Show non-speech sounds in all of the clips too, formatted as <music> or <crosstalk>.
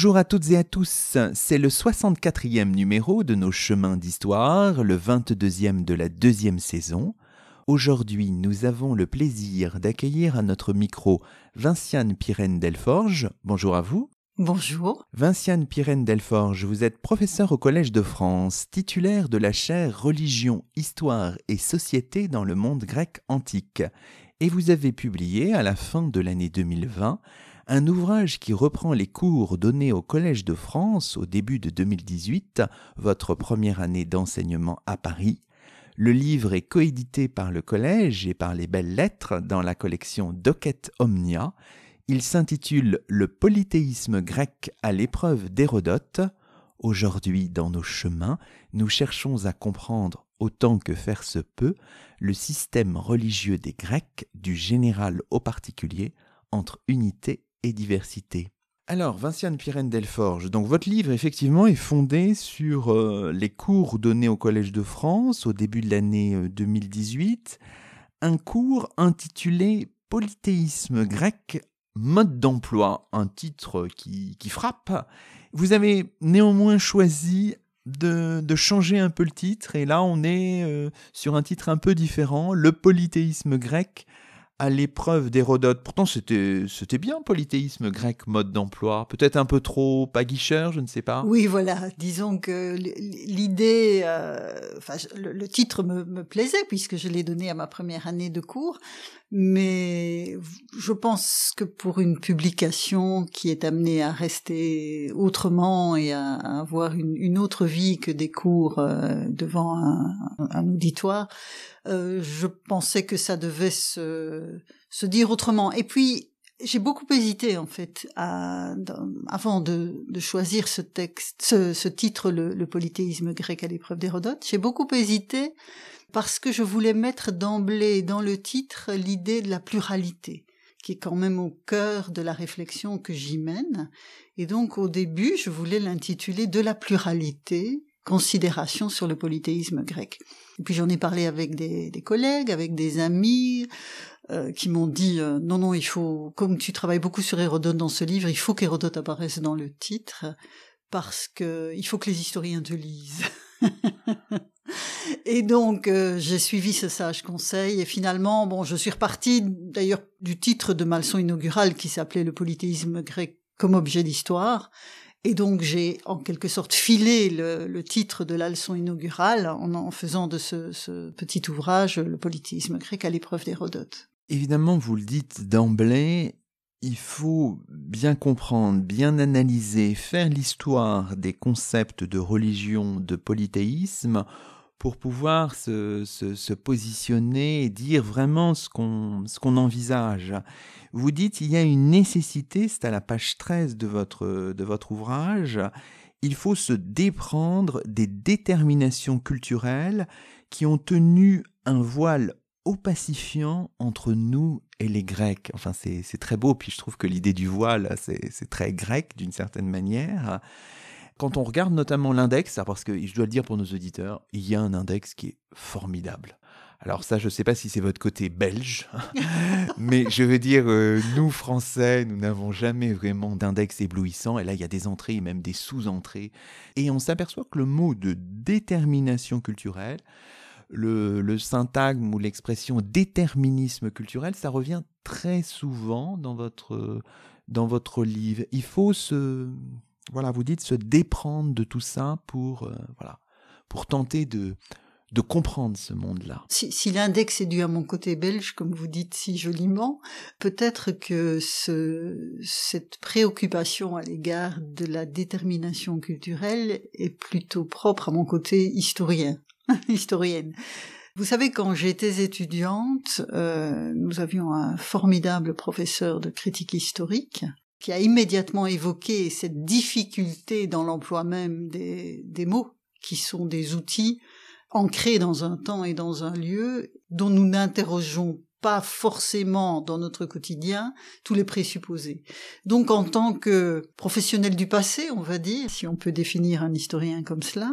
Bonjour à toutes et à tous, c'est le 64e numéro de nos chemins d'histoire, le 22e de la deuxième saison. Aujourd'hui, nous avons le plaisir d'accueillir à notre micro Vinciane Pirène Delforge. Bonjour à vous. Bonjour. Vinciane Pirène Delforge, vous êtes professeur au Collège de France, titulaire de la chaire Religion, Histoire et Société dans le monde grec antique. Et vous avez publié, à la fin de l'année 2020, un ouvrage qui reprend les cours donnés au Collège de France au début de 2018, votre première année d'enseignement à Paris. Le livre est coédité par le Collège et par les Belles Lettres dans la collection Docet Omnia. Il s'intitule Le polythéisme grec à l'épreuve d'Hérodote. Aujourd'hui, dans nos chemins, nous cherchons à comprendre autant que faire se peut le système religieux des Grecs, du général au particulier, entre unité diversité. Alors, Vinciane Pirène Delforge, donc votre livre effectivement est fondé sur euh, les cours donnés au Collège de France au début de l'année 2018, euh, un cours intitulé Polythéisme grec, mode d'emploi, un titre qui, frappe. Vous avez néanmoins choisi de, changer un peu le titre, et là on est euh, sur un titre un peu différent, le polythéisme grec, à l'épreuve d'Hérodote. Pourtant, c'était, c'était bien, polythéisme grec, mode d'emploi. Peut-être un peu trop aguicheur, je ne sais pas. Oui, voilà. Disons que l'idée, euh, enfin, le, titre me, plaisait puisque je l'ai donné à ma première année de cours mais je pense que pour une publication qui est amenée à rester autrement et à, avoir une, autre vie que des cours euh, devant un, auditoire, euh, je pensais que ça devait se, se dire autrement. Et puis, j'ai beaucoup hésité en fait avant de, choisir ce texte, ce, titre, le, le polythéisme grec à l'épreuve d'Hérodote. J'ai beaucoup hésité parce que je voulais mettre d'emblée dans le titre l'idée de la pluralité qui est quand même au cœur de la réflexion que j'y mène. Et donc au début, je voulais l'intituler De la pluralité, considération sur le polythéisme grec. Et puis j'en ai parlé avec des, collègues, avec des amis, euh, qui m'ont dit euh, non non il faut comme tu travailles beaucoup sur Hérodote dans ce livre il faut qu'Hérodote apparaisse dans le titre parce que il faut que les historiens te lisent <laughs> Et donc euh, j'ai suivi ce sage conseil et finalement bon je suis repartie d'ailleurs du titre de ma leçon inaugurale qui s'appelait le polythéisme grec comme objet d'histoire et donc j'ai en quelque sorte filé le, titre de la leçon inaugurale en, faisant de ce, ce, petit ouvrage le polythéisme grec à l'épreuve d'Hérodote. Évidemment, vous le dites d'emblée, il faut bien comprendre, bien analyser, faire l'histoire des concepts de religion, de polythéisme pour pouvoir se, se, positionner et dire vraiment ce qu'on envisage. Vous dites il y a une nécessité, c'est à la page 13 de votre, de votre ouvrage, il faut se déprendre des déterminations culturelles qui ont tenu un voile opacifiant entre nous et les Grecs. Enfin, c'est très beau, puis je trouve que l'idée du voile, c'est très grec d'une certaine manière quand on regarde notamment l'index, parce que je dois le dire pour nos auditeurs, il y a un index qui est formidable. Alors ça, je ne sais pas si c'est votre côté belge, <laughs> mais je veux dire, euh, nous Français, nous n'avons jamais vraiment d'index éblouissant. Et là, il y a des entrées et même des sous-entrées. Et on s'aperçoit que le mot de détermination culturelle, le, syntagme ou l'expression déterminisme culturel, ça revient très souvent dans votre, dans votre livre. Il faut se voilà, vous dites se déprendre de tout ça pour, euh, voilà, pour tenter de, de comprendre ce monde-là. Si, l'index est dû à mon côté belge, comme vous dites si joliment, peut-être que ce, cette préoccupation à l'égard de la détermination culturelle est plutôt propre à mon côté historien, <laughs> historienne. Vous savez, quand j'étais étudiante, euh, nous avions un formidable professeur de critique historique qui a immédiatement évoqué cette difficulté dans l'emploi même des, des mots, qui sont des outils ancré dans un temps et dans un lieu dont nous n'interrogeons pas forcément dans notre quotidien tous les présupposés. Donc en tant que professionnel du passé, on va dire, si on peut définir un historien comme cela,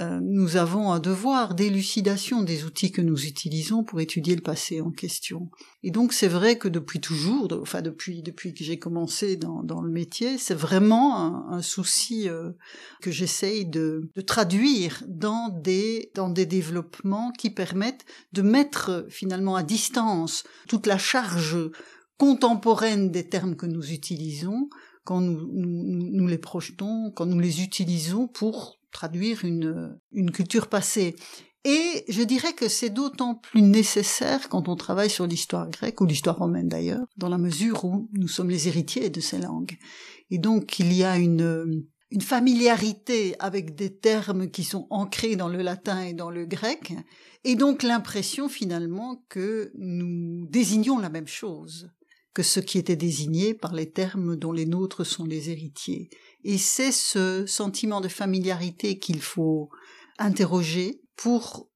euh, nous avons un devoir d'élucidation des outils que nous utilisons pour étudier le passé en question. Et donc c'est vrai que depuis toujours, enfin depuis depuis que j'ai commencé dans, dans le métier, c'est vraiment un, souci euh, que j'essaye de, de, traduire dans des dans des développements qui permettent de mettre finalement à distance toute la charge contemporaine des termes que nous utilisons quand nous, nous, nous les projetons, quand nous les utilisons pour traduire une, une culture passée. Et je dirais que c'est d'autant plus nécessaire quand on travaille sur l'histoire grecque ou l'histoire romaine d'ailleurs, dans la mesure où nous sommes les héritiers de ces langues. Et donc il y a une, une familiarité avec des termes qui sont ancrés dans le latin et dans le grec, et donc l'impression finalement que nous désignons la même chose que ce qui était désigné par les termes dont les nôtres sont les héritiers. Et c'est ce sentiment de familiarité qu'il faut interroger pour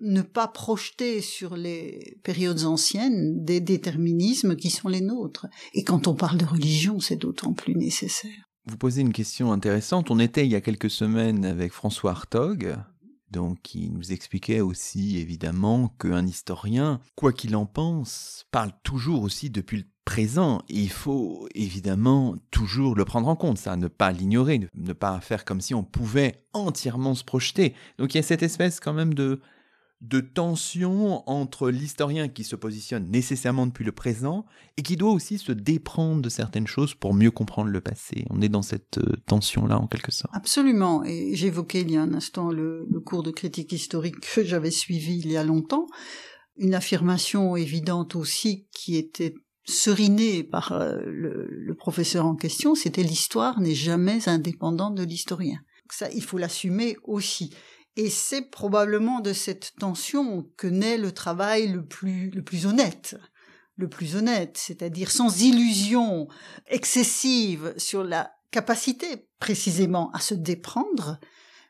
ne pas projeter sur les périodes anciennes des déterminismes qui sont les nôtres. Et quand on parle de religion, c'est d'autant plus nécessaire. Vous posez une question intéressante. On était il y a quelques semaines avec François Hartog, donc qui nous expliquait aussi évidemment qu'un historien, quoi qu'il en pense, parle toujours aussi depuis le présent. il faut évidemment toujours le prendre en compte, ça, ne pas l'ignorer, ne pas faire comme si on pouvait entièrement se projeter. Donc il y a cette espèce quand même de de tension entre l'historien qui se positionne nécessairement depuis le présent et qui doit aussi se déprendre de certaines choses pour mieux comprendre le passé. On est dans cette euh, tension-là en quelque sorte. Absolument. Et j'évoquais il y a un instant le, le cours de critique historique que j'avais suivi il y a longtemps. Une affirmation évidente aussi qui était serinée par euh, le, le professeur en question, c'était l'histoire n'est jamais indépendante de l'historien. Ça, il faut l'assumer aussi. Et c'est probablement de cette tension que naît le travail le plus, le plus honnête. Le plus honnête, c'est-à-dire sans illusion excessive sur la capacité précisément à se déprendre,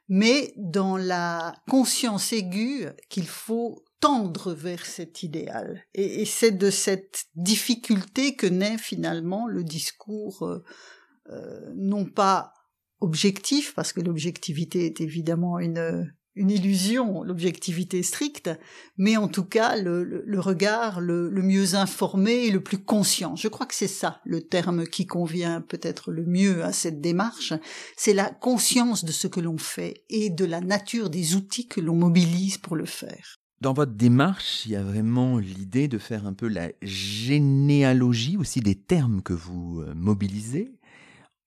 mais dans la conscience aiguë qu'il faut tendre vers cet idéal. Et, c'est de cette difficulté que naît finalement le discours euh, euh non pas objectif, parce que l'objectivité est évidemment une, une illusion, l'objectivité stricte, mais en tout cas le, le, regard le, le, mieux informé et le plus conscient. Je crois que c'est ça le terme qui convient peut-être le mieux à cette démarche, c'est la conscience de ce que l'on fait et de la nature des outils que l'on mobilise pour le faire. Dans votre démarche, il y a vraiment l'idée de faire un peu la généalogie aussi des termes que vous euh, mobilisez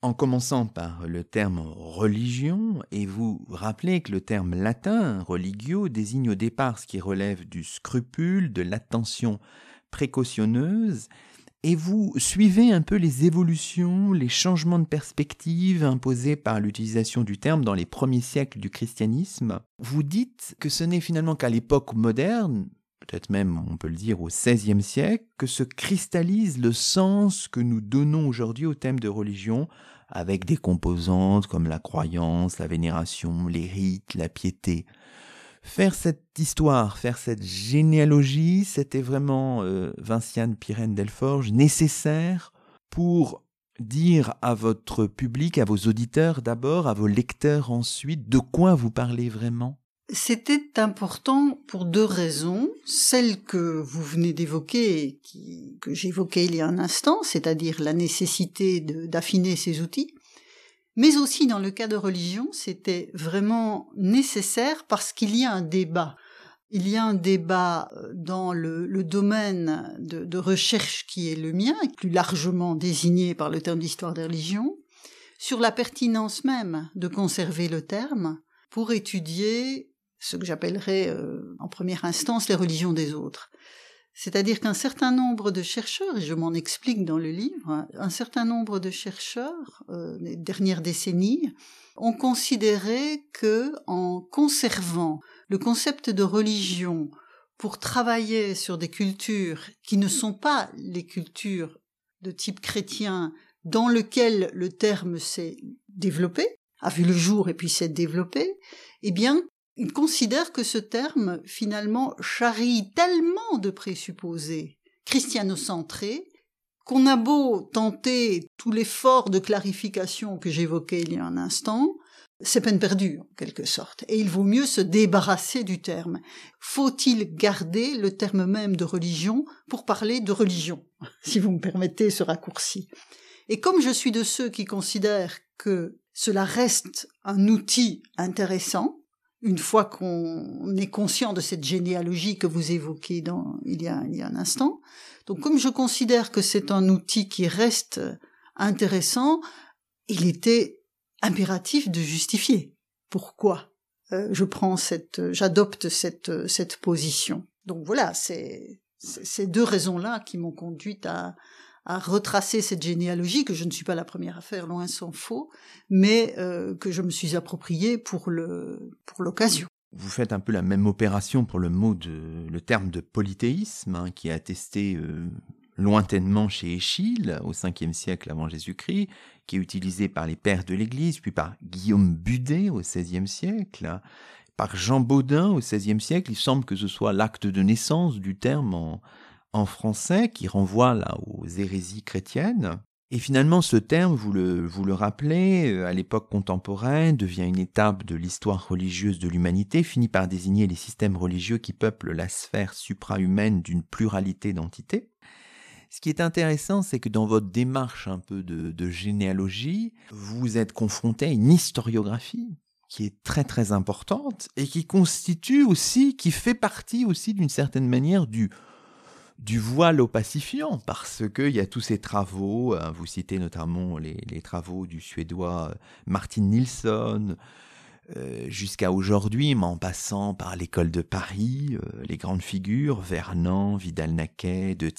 en commençant par le terme religion, et vous rappelez que le terme latin, religio, désigne au départ ce qui relève du scrupule, de l'attention précautionneuse, et vous suivez un peu les évolutions, les changements de perspective imposés par l'utilisation du terme dans les premiers siècles du christianisme. Vous dites que ce n'est finalement qu'à l'époque moderne, peut-être même on peut le dire au XVIe siècle, que se cristallise le sens que nous donnons aujourd'hui au thème de religion, avec des composantes comme la croyance, la vénération, les rites, la piété. Faire cette histoire, faire cette généalogie, c'était vraiment, euh, Vinciane Pirène Delforge, nécessaire pour dire à votre public, à vos auditeurs d'abord, à vos lecteurs ensuite, de quoi vous parlez vraiment? C'était important pour deux raisons. Celle que vous venez d'évoquer, que j'évoquais il y a un instant, c'est-à-dire la nécessité d'affiner ces outils. Mais aussi dans le cas de religion, c'était vraiment nécessaire parce qu'il y a un débat. Il y a un débat euh, dans le, domaine de, de, recherche qui est le mien, plus largement désigné par le terme d'histoire des religions, sur la pertinence même de conserver le terme pour étudier ce que j'appellerais euh, en première instance les religions des autres. C'est-à-dire qu'un certain nombre de chercheurs, et je m'en explique dans le livre, un certain nombre de chercheurs, euh, les dernières décennies, ont considéré que en conservant le concept de religion pour travailler sur des cultures qui ne sont pas les cultures de type chrétien dans lequel le terme s'est développé, a vu le jour et puis s'est développé, eh bien, considère que ce terme, finalement, charrie tellement de présupposés christianocentrés qu'on a beau tenter tout l'effort de clarification que j'évoquais il y a un instant, c'est peine perdue, en quelque sorte. Et il vaut mieux se débarrasser du terme. Faut-il garder le terme même de religion pour parler de religion, si vous me permettez ce raccourci? Et comme je suis de ceux qui considèrent que cela reste un outil intéressant, une fois qu'on est conscient de cette généalogie que vous évoquez dans, il, y a, il y a un instant. Donc comme je considère que c'est un outil qui reste intéressant, il était impératif de justifier pourquoi euh, je prends cette, j'adopte cette, cette position. Donc voilà, c'est ces deux raisons-là qui m'ont conduite à, à retracer cette généalogie que je ne suis pas la première à faire, loin s'en faut, mais euh, que je me suis appropriée pour le pour l'occasion. Vous faites un peu la même opération pour le mot de le terme de polythéisme hein, qui est attesté euh, lointainement chez Échille au 5e siècle avant Jésus-Christ, qui est utilisé par les pères de l'Église, puis par Guillaume Budet au XVIe siècle, par Jean Baudin au XVIe siècle. Il semble que ce soit l'acte de naissance du terme en, en français qui renvoie là aux hérésies chrétiennes. Et finalement, ce terme, vous le, vous le rappelez, euh, à l'époque contemporaine, devient une étape de l'histoire religieuse de l'humanité, finit par désigner les systèmes religieux qui peuplent la sphère suprahumaine d'une pluralité d'entités. Ce qui est intéressant, c'est que dans votre démarche un peu de, de généalogie, vous êtes confronté à une historiographie qui est très très importante et qui constitue aussi, qui fait partie aussi d'une certaine manière du, du voile opacifiant, parce qu'il y a tous ces travaux, euh, vous citez notamment les, travaux du Suédois euh, Martin Nilsson, euh, jusqu'à aujourd'hui, mais en passant par l'école de Paris, les grandes figures, Vernon, Vidal-Naquet, De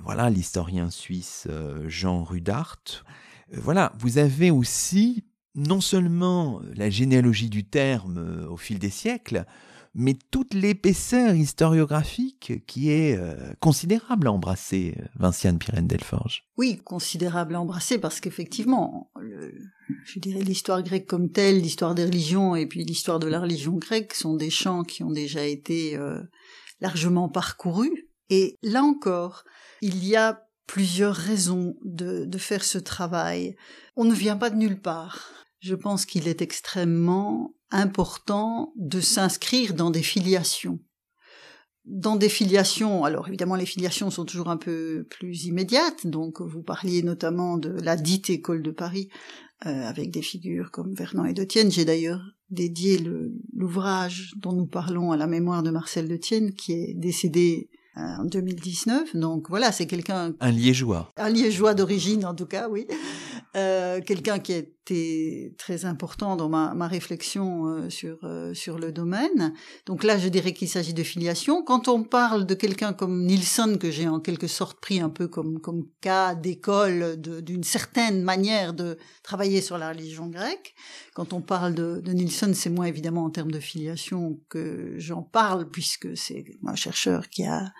voilà, l'historien suisse Jean Rudart. voilà, vous avez aussi non seulement la généalogie du terme au fil des siècles, mais toute l'épaisseur historiographique qui est euh, considérable à embrasser, euh, Vinciane Pirène Delforge. Oui, considérable à embrasser parce qu'effectivement, je dirais l'histoire grecque comme telle, l'histoire des religions et puis l'histoire de la religion grecque sont des champs qui ont déjà été euh, largement parcourus. Et là encore, il y a plusieurs raisons de, de faire ce travail. On ne vient pas de nulle part. Je pense qu'il est extrêmement important de s'inscrire dans des filiations. Dans des filiations, alors évidemment les filiations sont toujours un peu plus immédiates, donc vous parliez notamment de la dite école de Paris, euh, avec des figures comme Vernon et de Tienne. J'ai d'ailleurs dédié l'ouvrage dont nous parlons à la mémoire de Marcel de Tienne, qui est décédé euh, en 2019. Donc voilà, c'est quelqu'un... Un liégeois. Un liégeois d'origine en tout cas, oui. Euh, quelqu'un qui a été très important dans ma, ma réflexion euh, sur euh, sur le domaine. Donc là, je dirais qu'il s'agit de filiation. Quand on parle de quelqu'un comme Nilsson, que j'ai en quelque sorte pris un peu comme comme cas d'école d'une certaine manière de travailler sur la religion grecque, quand on parle de, de Nilsson, c'est moi évidemment en termes de filiation que j'en parle puisque c'est un chercheur qui a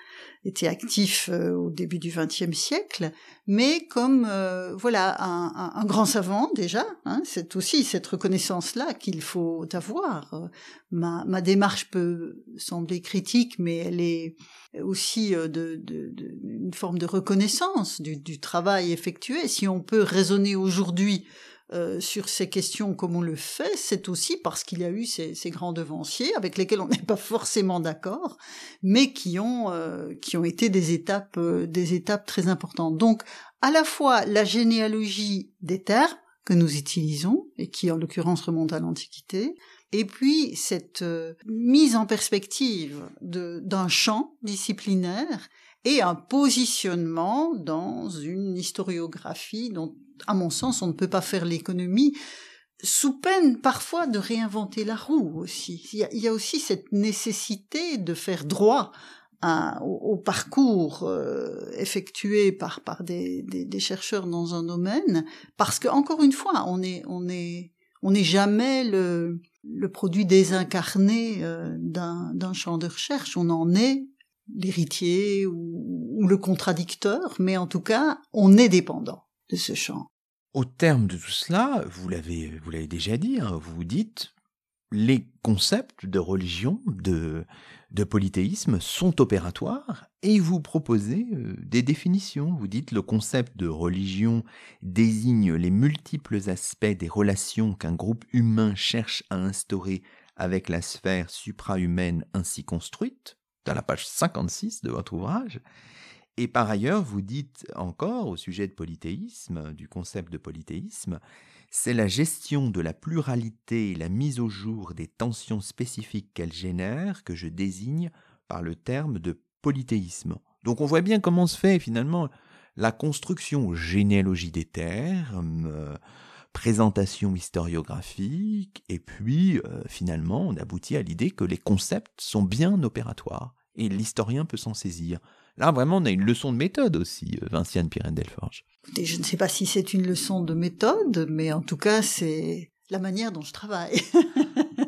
était actif euh, au début du XXe siècle, mais comme euh, voilà un, un, grand savant déjà. Hein, c'est aussi cette reconnaissance-là qu'il faut avoir. Ma, ma, démarche peut sembler critique, mais elle est aussi euh, de, de, une forme de reconnaissance du, travail effectué. Si on peut raisonner aujourd'hui euh, sur ces questions comme on le fait, c'est aussi parce qu'il y a eu ces, grands devanciers avec lesquels on <laughs> n'est pas forcément d'accord, mais qui ont euh, qui ont été des étapes des étapes très importantes. Donc à la fois la généalogie des termes que nous utilisons et qui en l'occurrence remonte à l'Antiquité, et puis cette mise en perspective d'un champ disciplinaire et un positionnement dans une historiographie dont à mon sens, on ne peut pas faire l'économie sous peine parfois de réinventer la roue aussi. Il y a, aussi cette nécessité de faire droit au, parcours euh, effectué par, par des, chercheurs dans un domaine, parce que encore une fois, on est on est on n'est jamais le, le produit désincarné euh, d'un champ de recherche. On en est l'héritier ou, ou le contradicteur, mais en tout cas, on est dépendant de ce champ. Au terme de tout cela, vous l'avez, vous l'avez déjà dit, hein, vous dites, les concepts de religion, de, de polythéisme sont opératoires et vous proposez euh, des définitions. Vous dites le concept de religion désigne les multiples aspects des relations qu'un groupe humain cherche à instaurer avec la sphère suprahumaine ainsi construite, dans la page 56 de votre ouvrage. Et par ailleurs, vous dites encore au sujet de polythéisme, du concept de polythéisme, c'est la gestion de la pluralité et la mise au jour des tensions spécifiques qu'elle génère que je désigne par le terme de polythéisme. Donc on voit bien comment se fait finalement la construction généalogie des termes, présentation historiographique, et puis euh, finalement on aboutit à l'idée que les concepts sont bien opératoires, et l'historien peut s'en saisir. Là, vraiment, on a une leçon de méthode aussi, euh, Vinciane Pirène-Delforge. Je ne sais pas si c'est une leçon de méthode, mais en tout cas, c'est la manière dont je travaille. <laughs>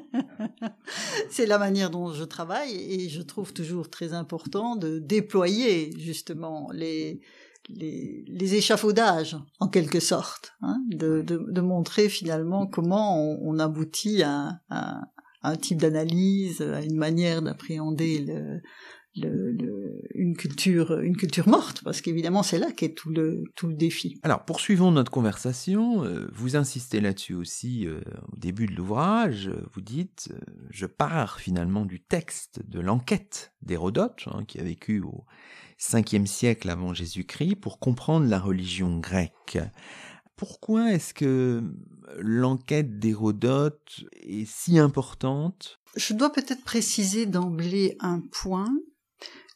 c'est la manière dont je travaille et je trouve toujours très important de déployer justement les, les, les échafaudages, en quelque sorte, hein, de, de, de, montrer finalement comment on, on aboutit à, à, à, un type d'analyse, à une manière d'appréhender le, le, une culture une culture morte parce qu'évidemment c'est là qu'est tout le tout le défi. Alors poursuivons notre conversation. Euh, vous insistez là-dessus aussi euh, au début de l'ouvrage. Vous dites euh, je pars finalement du texte de l'enquête d'Hérodote hein, qui a vécu au 5e siècle avant Jésus-Christ pour comprendre la religion grecque. Pourquoi est-ce que l'enquête d'Hérodote est si importante? Je dois peut-être préciser d'emblée un point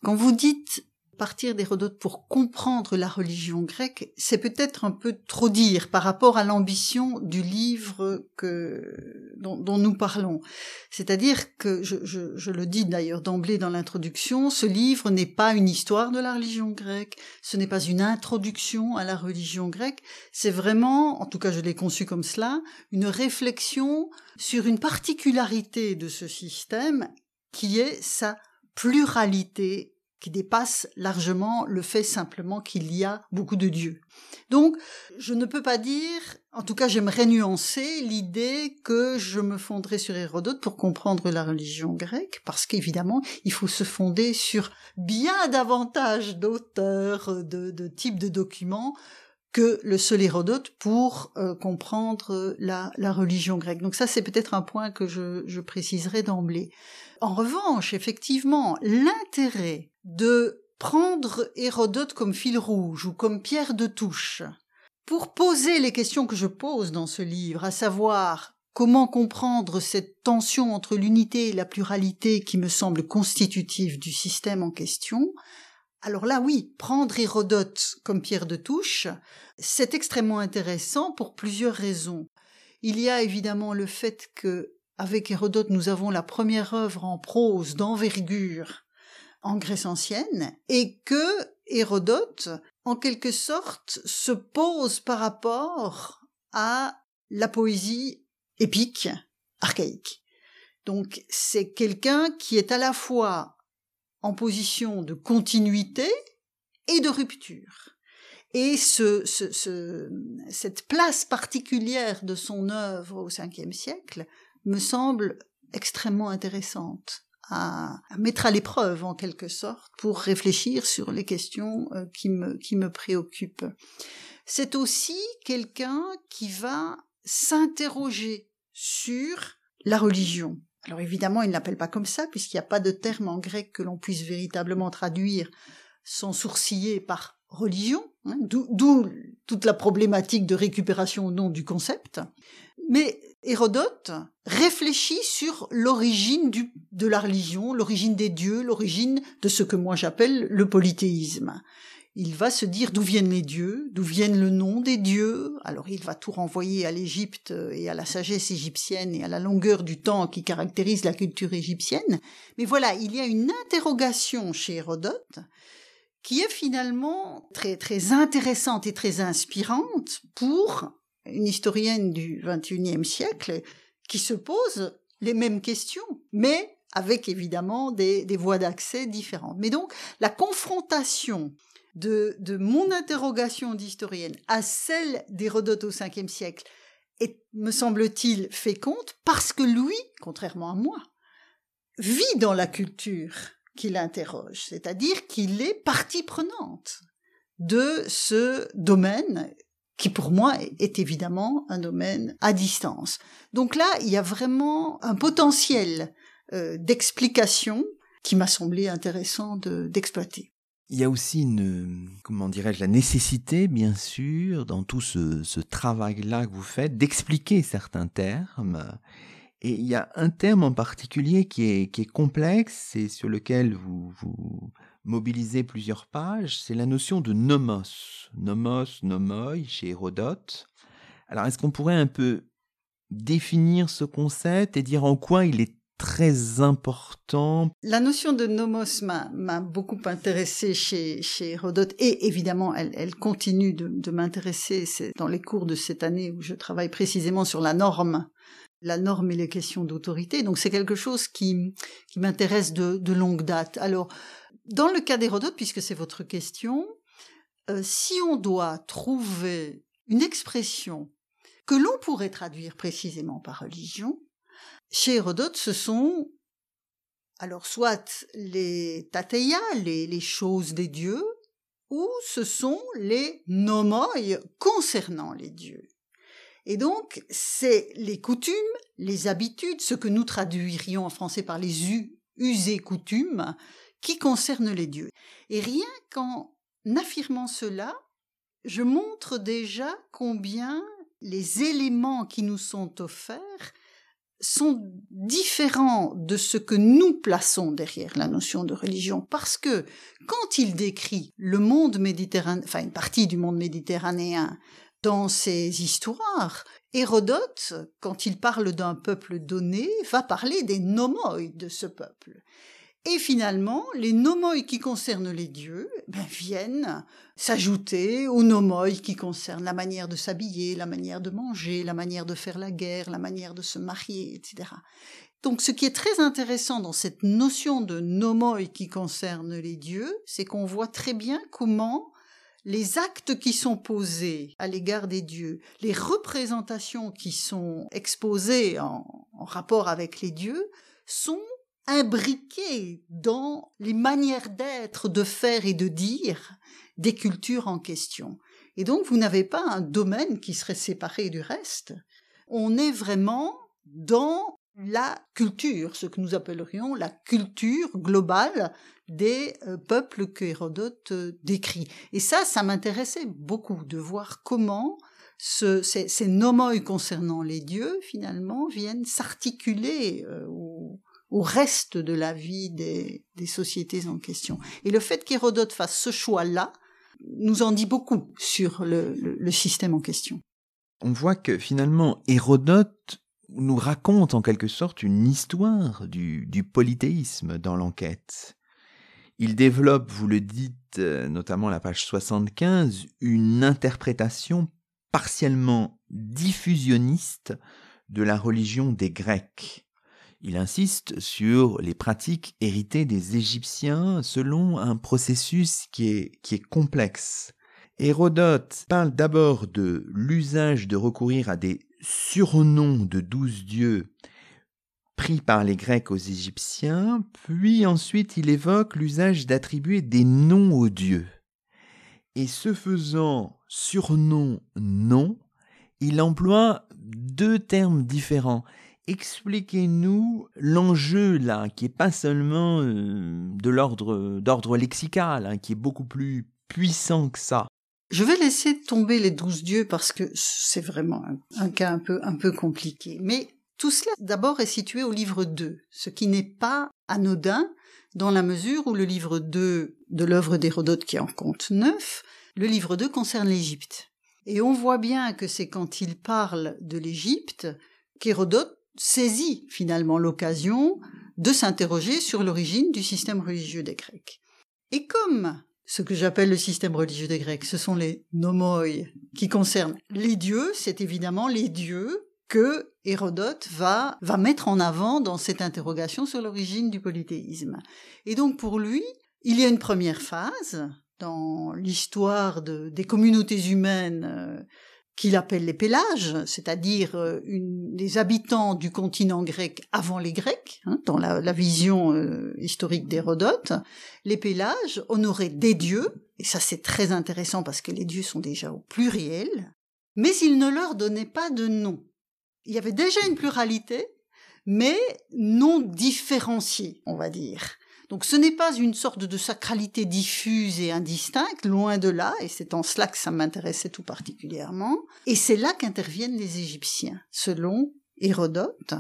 quand vous dites partir d'Hérodote pour comprendre la religion grecque, c'est peut-être un peu trop dire par rapport à l'ambition du livre que, dont, nous parlons. C'est-à-dire que, je le dis d'ailleurs d'emblée dans l'introduction, ce livre n'est pas une histoire de la religion grecque, ce n'est pas une introduction à la religion grecque, c'est vraiment, en tout cas je l'ai conçu comme cela, une réflexion sur une particularité de ce système qui est sa pluralité qui dépasse largement le fait simplement qu'il y a beaucoup de dieux. Donc, je ne peux pas dire, en tout cas j'aimerais nuancer l'idée que je me fonderai sur Hérodote pour comprendre la religion grecque, parce qu'évidemment, il faut se fonder sur bien davantage d'auteurs, de, de types de documents que le seul Hérodote pour euh, comprendre la, la, religion grecque. Donc ça, c'est peut-être un point que je préciserai d'emblée. En revanche, effectivement, l'intérêt de prendre Hérodote comme fil rouge ou comme pierre de touche pour poser les questions que je pose dans ce livre, à savoir comment comprendre cette tension entre l'unité et la pluralité qui me semble constitutive du système en question, alors là, oui, prendre Hérodote comme pierre de touche, c'est extrêmement intéressant pour plusieurs raisons. Il y a évidemment le fait que, avec Hérodote, nous avons la première œuvre en prose d'envergure en Grèce ancienne, et que Hérodote, en quelque sorte, se pose par rapport à la poésie épique, archaïque. Donc c'est quelqu'un qui est à la fois en position de continuité et de rupture. Et ce, ce, cette place particulière de son œuvre au Ve siècle me semble extrêmement intéressante à, mettre à l'épreuve en quelque sorte pour réfléchir sur les questions euh, qui me, qui me préoccupent. C'est aussi quelqu'un qui va s'interroger sur la religion, alors évidemment, il n'appelle pas comme ça, puisqu'il n'y a pas de terme en grec que l'on puisse véritablement traduire sans sourciller par religion, hein, d'où toute la problématique de récupération au nom du concept. Mais Hérodote réfléchit sur l'origine de la religion, l'origine des dieux, l'origine de ce que moi j'appelle le polythéisme il va se dire d'où viennent les dieux, d'où viennent le nom des dieux. Alors il va tout renvoyer à l'Égypte et à la sagesse égyptienne et à la longueur du temps qui caractérise la culture égyptienne. Mais voilà, il y a une interrogation chez Hérodote qui est finalement très très intéressante et très inspirante pour une historienne du XXIe siècle qui se pose les mêmes questions, mais avec évidemment des, des voies d'accès différentes. Mais donc la confrontation de, de mon interrogation d'historienne à celle d'Hérodote au Ve siècle est, me semble-t-il, féconde parce que lui, contrairement à moi, vit dans la culture qu'il interroge, c'est-à-dire qu'il est partie prenante de ce domaine qui pour moi est évidemment un domaine à distance. Donc là, il y a vraiment un potentiel euh, d'explication qui m'a semblé intéressant d'exploiter. Il y a aussi une, comment dirais-je, la nécessité, bien sûr, dans tout ce, travail-là que vous faites, d'expliquer certains termes. Et il y a un terme en particulier qui est, qui est complexe et sur lequel vous, vous mobilisez plusieurs pages, c'est la notion de nomos. Nomos, nomoi, chez Hérodote. Alors, est-ce qu'on pourrait un peu définir ce concept et dire en quoi il est très important. La notion de nomos m'a beaucoup intéressé chez, chez Hérodote et évidemment elle, continue de, m'intéresser dans les cours de cette année où je travaille précisément sur la norme la norme et les questions d'autorité. Donc c'est quelque chose qui, m'intéresse de, de longue date. Alors, dans le cas d'Hérodote, puisque c'est votre question, euh, si on doit trouver une expression que l'on pourrait traduire précisément par religion, chez Hérodote, ce sont alors soit les tateia, les, les choses des dieux, ou ce sont les nomoi concernant les dieux. Et donc, c'est les coutumes, les habitudes, ce que nous traduirions en français par les us, et coutumes, qui concernent les dieux. Et rien qu'en affirmant cela, je montre déjà combien les éléments qui nous sont offerts sont différents de ce que nous plaçons derrière la notion de religion, parce que quand il décrit le monde méditerranéen, enfin une partie du monde méditerranéen dans ses histoires, Hérodote, quand il parle d'un peuple donné, va parler des nomoi de ce peuple. Et finalement, les nomoi qui concernent les dieux ben, viennent s'ajouter aux nomoi qui concernent la manière de s'habiller, la manière de manger, la manière de faire la guerre, la manière de se marier, etc. Donc ce qui est très intéressant dans cette notion de nomoi qui concerne les dieux, c'est qu'on voit très bien comment les actes qui sont posés à l'égard des dieux, les représentations qui sont exposées en, en rapport avec les dieux, sont imbriqués dans les manières d'être, de faire et de dire des cultures en question. Et donc, vous n'avez pas un domaine qui serait séparé du reste. On est vraiment dans la culture, ce que nous appellerions la culture globale des euh, peuples que Hérodote euh, décrit. Et ça, ça m'intéressait beaucoup de voir comment ces, ces concernant les dieux, finalement, viennent s'articuler euh, au reste de la vie des, sociétés en question. Et le fait qu'Hérodote fasse ce choix-là nous en dit beaucoup sur le, système en question. On voit que finalement Hérodote nous raconte en quelque sorte une histoire du, du polythéisme dans l'enquête. Il développe, vous le dites, euh, notamment à la page 75, une interprétation partiellement diffusionniste de la religion des Grecs. Il insiste sur les pratiques héritées des Égyptiens selon un processus qui est, complexe. Hérodote parle d'abord de l'usage de recourir à des surnoms de douze dieux pris par les Grecs aux Égyptiens, puis ensuite il évoque l'usage d'attribuer des noms aux dieux. Et ce faisant surnom nom, il emploie deux termes différents expliquez-nous l'enjeu là, qui est pas seulement euh, de l'ordre d'ordre lexical, hein, qui est beaucoup plus puissant que ça. Je vais laisser tomber les douze dieux parce que c'est vraiment un, cas un peu un peu compliqué. Mais tout cela d'abord est situé au livre 2, ce qui n'est pas anodin dans la mesure où le livre 2 de l'œuvre d'Hérodote qui en compte neuf, le livre 2 concerne l'Égypte. Et on voit bien que c'est quand il parle de l'Égypte qu'Hérodote saisit finalement l'occasion de s'interroger sur l'origine du système religieux des Grecs. Et comme ce que j'appelle le système religieux des Grecs, ce sont les nomoi qui concernent les dieux, c'est évidemment les dieux que Hérodote va, va mettre en avant dans cette interrogation sur l'origine du polythéisme. Et donc pour lui, il y a une première phase dans l'histoire de, des communautés humaines euh, qu'il appelle les Pélages, c'est-à-dire euh, les habitants du continent grec avant les Grecs, hein, dans la, vision euh, historique d'Hérodote, les Pélages honoraient des dieux, et ça c'est très intéressant parce que les dieux sont déjà au pluriel, mais ils ne leur donnaient pas de nom. Il y avait déjà une pluralité, mais non différenciée, on va dire. Donc ce n'est pas une sorte de sacralité diffuse et indistincte, loin de là, et c'est en cela que ça m'intéressait tout particulièrement. Et c'est là qu'interviennent les Égyptiens, selon Hérodote.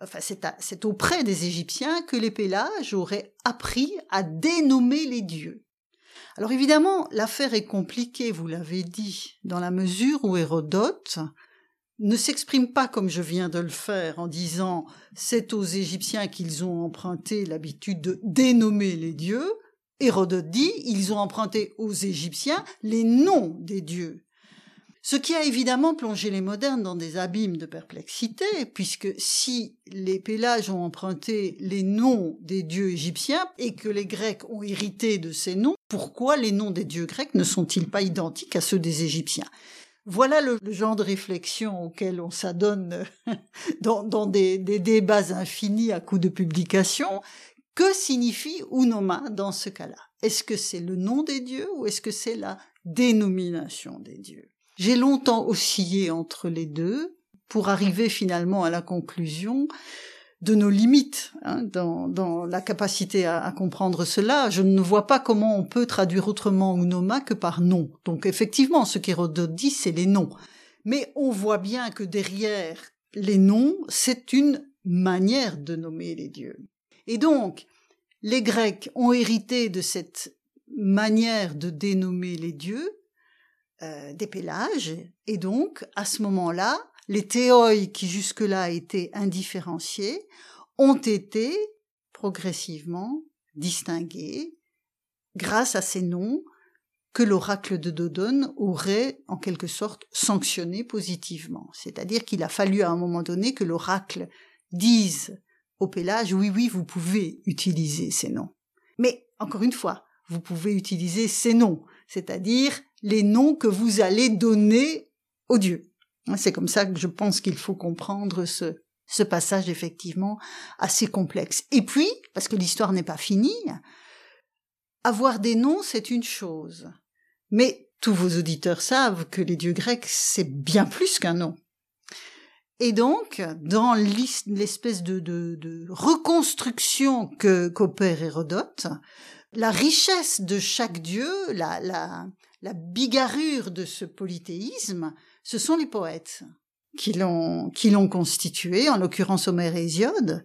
Enfin, c'est auprès des Égyptiens que les Pélages auraient appris à dénommer les dieux. Alors évidemment, l'affaire est compliquée, vous l'avez dit, dans la mesure où Hérodote ne s'exprime pas comme je viens de le faire en disant c'est aux Égyptiens qu'ils ont emprunté l'habitude de dénommer les dieux. Hérodote dit ils ont emprunté aux Égyptiens les noms des dieux. Ce qui a évidemment plongé les modernes dans des abîmes de perplexité, puisque si les Pélages ont emprunté les noms des dieux égyptiens et que les Grecs ont hérité de ces noms, pourquoi les noms des dieux grecs ne sont-ils pas identiques à ceux des Égyptiens? Voilà le, genre de réflexion auquel on s'adonne <laughs> dans, des, débats infinis à coup de publication. Que signifie unoma dans ce cas-là? Est-ce que c'est le nom des dieux ou est-ce que c'est la dénomination des dieux? J'ai longtemps oscillé entre les deux pour arriver finalement à la conclusion de nos limites hein, dans, la capacité à, comprendre cela. Je ne vois pas comment on peut traduire autrement unoma que par nom. Donc effectivement, ce qu'Hérodote dit, c'est les noms. Mais on voit bien que derrière les noms, c'est une manière de nommer les dieux. Et donc, les Grecs ont hérité de cette manière de dénommer les dieux, euh, des pélages, et donc, à ce moment-là, les théoi qui jusque-là étaient indifférenciés ont été progressivement distingués grâce à ces noms que l'oracle de Dodone aurait en quelque sorte sanctionné positivement. C'est-à-dire qu'il a fallu à un moment donné que l'oracle dise au Pélage oui oui vous pouvez utiliser ces noms. Mais encore une fois, vous pouvez utiliser ces noms, c'est-à-dire les noms que vous allez donner aux dieux. C'est comme ça que je pense qu'il faut comprendre ce, passage effectivement assez complexe. Et puis, parce que l'histoire n'est pas finie, avoir des noms, c'est une chose. Mais tous vos auditeurs savent que les dieux grecs, c'est bien plus qu'un nom. Et donc, dans l'espèce de, reconstruction que qu'opère Hérodote, la richesse de chaque dieu, la bigarrure de ce polythéisme, ce sont les poètes qui l'ont constitué, en l'occurrence Homère et Hésiode,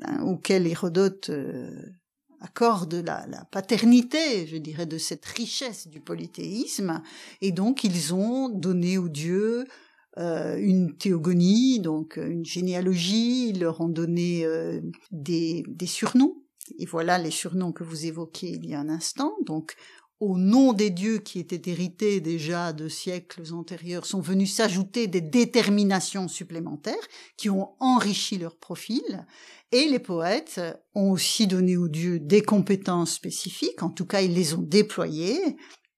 hein, auquel Hérodote euh, accorde la, la, paternité, je dirais, de cette richesse du polythéisme, et donc ils ont donné aux dieux euh, une théogonie, donc une généalogie, ils leur ont donné euh, des, des surnoms, et voilà les surnoms que vous évoquiez il y a un instant. Donc, au nom des dieux qui étaient hérités déjà de siècles antérieurs sont venus s'ajouter des déterminations supplémentaires qui ont enrichi leur profil, et les poètes ont aussi donné aux dieux des compétences spécifiques, en tout cas ils les ont déployées,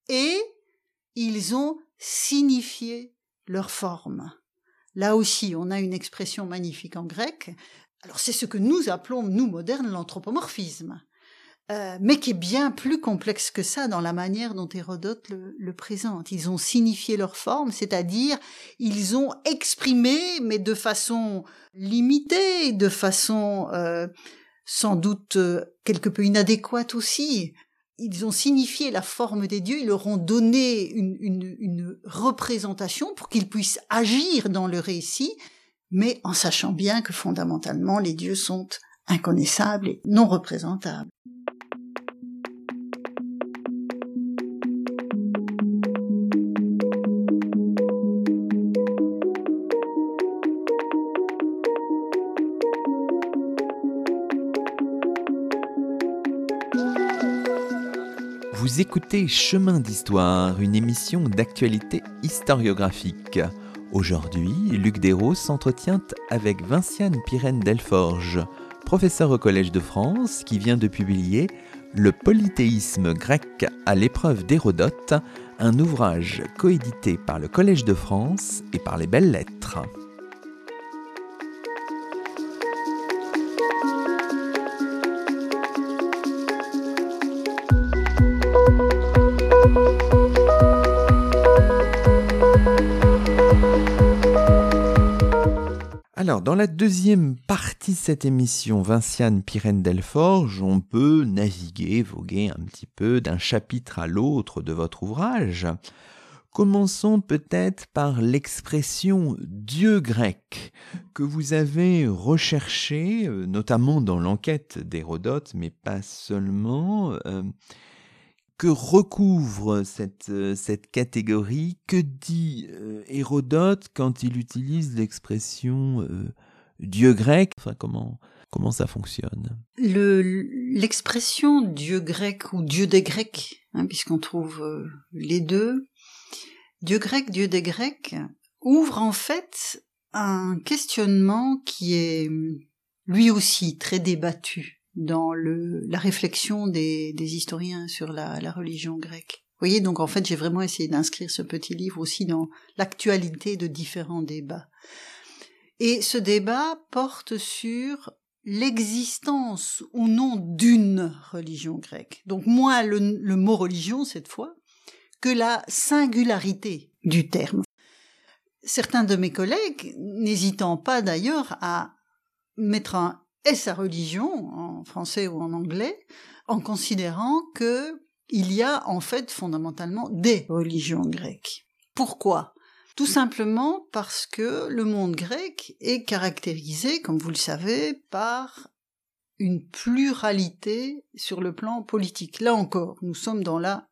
et ils ont signifié leur forme. Là aussi, on a une expression magnifique en grec. Alors c'est ce que nous appelons, nous modernes, l'anthropomorphisme. Euh, mais qui est bien plus complexe que ça dans la manière dont Hérodote le, présente. Ils ont signifié leur forme, c'est-à-dire ils ont exprimé, mais de façon limitée, de façon euh, sans doute euh, quelque peu inadéquate aussi. Ils ont signifié la forme des dieux, ils leur ont donné une, une, une représentation pour qu'ils puissent agir dans le récit, mais en sachant bien que fondamentalement les dieux sont inconnaissables et non représentables. Vous écoutez Chemin d'Histoire, une émission d'actualité historiographique. Aujourd'hui, Luc Desros s'entretient avec Vinciane Pirène Delforge, professeur au Collège de France qui vient de publier Le polythéisme grec à l'épreuve d'Hérodote, un ouvrage coédité par le Collège de France et par les Belles Lettres. Dans la deuxième partie de cette émission, Vinciane Pirène Delforge, on peut naviguer, voguer un petit peu d'un chapitre à l'autre de votre ouvrage. Commençons peut-être par l'expression Dieu grec que vous avez recherché, euh, notamment dans l'enquête d'Hérodote, mais pas seulement. Euh, que recouvre cette, euh, cette catégorie? Que dit euh, Hérodote quand il utilise l'expression euh, Dieu grec? Enfin, comment, comment ça fonctionne? L'expression Dieu grec ou Dieu des Grecs, hein, puisqu'on trouve les deux, Dieu grec, Dieu des Grecs, ouvre en fait un questionnement qui est lui aussi très débattu dans le, la réflexion des, historiens sur la, religion grecque. Vous voyez, donc en fait, j'ai vraiment essayé d'inscrire ce petit livre aussi dans l'actualité de différents débats. Et ce débat porte sur l'existence ou non d'une religion grecque. Donc moins le, le mot religion cette fois que la singularité du terme. Certains de mes collègues, n'hésitant pas d'ailleurs à mettre un et sa religion, français ou en anglais, en considérant que il y a en fait fondamentalement des religions grecques. Pourquoi? Tout simplement parce que le monde grec est caractérisé, comme vous le savez, par une pluralité sur le plan politique. Là encore, nous sommes dans la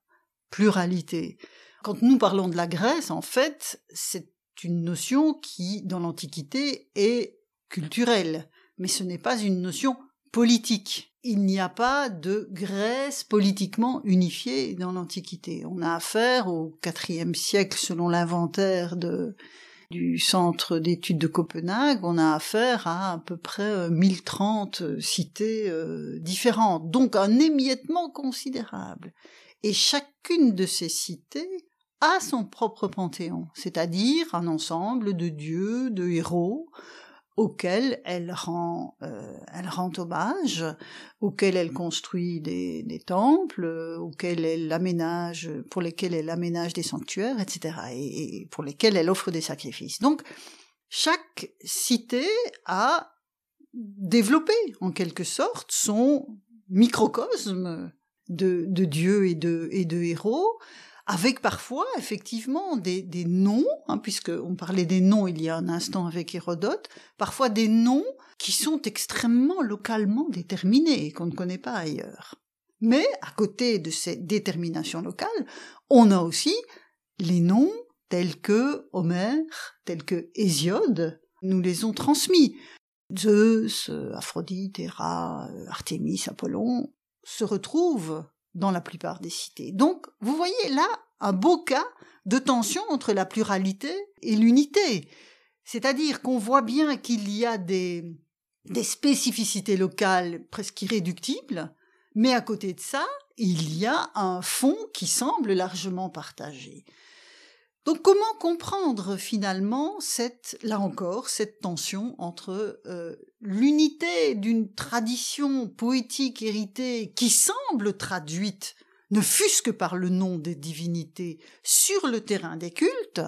pluralité. Quand nous parlons de la Grèce, en fait, c'est une notion qui, dans l'Antiquité, est culturelle mais ce n'est pas une notion politique. Il n'y a pas de Grèce politiquement unifiée dans l'Antiquité. On a affaire au IVe siècle, selon l'inventaire du centre d'études de Copenhague, on a affaire à à peu près 1030 euh, cités euh, différentes, donc un émiettement considérable. Et chacune de ces cités a son propre panthéon, c'est-à-dire un ensemble de dieux, de héros, auquel elle rend, euh, elle rend hommage, auquel elle construit des, des temples, auquel elle aménage, pour lesquels elle aménage des sanctuaires, etc., et, pour lesquels elle offre des sacrifices. Donc, chaque cité a développé, en quelque sorte, son microcosme de, de dieux et de, et de héros, avec parfois effectivement des, noms, hein, puisqu'on parlait des noms il y a un instant avec Hérodote, parfois des noms qui sont extrêmement localement déterminés et qu'on ne connaît pas ailleurs. Mais à côté de ces déterminations locales, on a aussi les noms tels que Homère, tels que Hésiode, nous les ont transmis. Zeus, Aphrodite, Héra, Artémis, Apollon se retrouvent dans la plupart des cités. Donc, vous voyez là un beau cas de tension entre la pluralité et l'unité. C'est-à-dire qu'on voit bien qu'il y a des, des spécificités locales presque irréductibles, mais à côté de ça, il y a un fond qui semble largement partagé. Donc comment comprendre finalement cette, là encore, cette tension entre euh, l'unité d'une tradition poétique héritée qui semble traduite, ne fût-ce que par le nom des divinités, sur le terrain des cultes,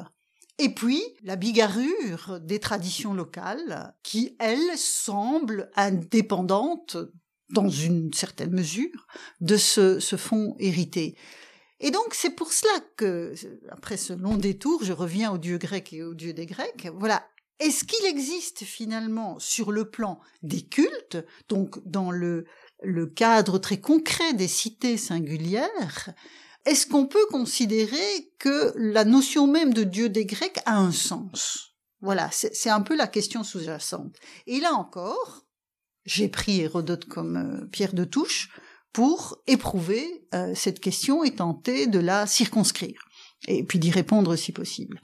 et puis la bigarrure des traditions locales qui, elles, semblent indépendantes dans une certaine mesure de ce, ce fond hérité. Et donc c'est pour cela que, après ce long détour, je reviens au dieu grec et au dieu des Grecs. Voilà. Est-ce qu'il existe finalement sur le plan des cultes, donc dans le, le cadre très concret des cités singulières, est-ce qu'on peut considérer que la notion même de dieu des Grecs a un sens? Voilà, c'est un peu la question sous-jacente. Et là encore, j'ai pris Hérodote comme euh, pierre de touche pour éprouver euh, cette question et tenter de la circonscrire, et puis d'y répondre si possible.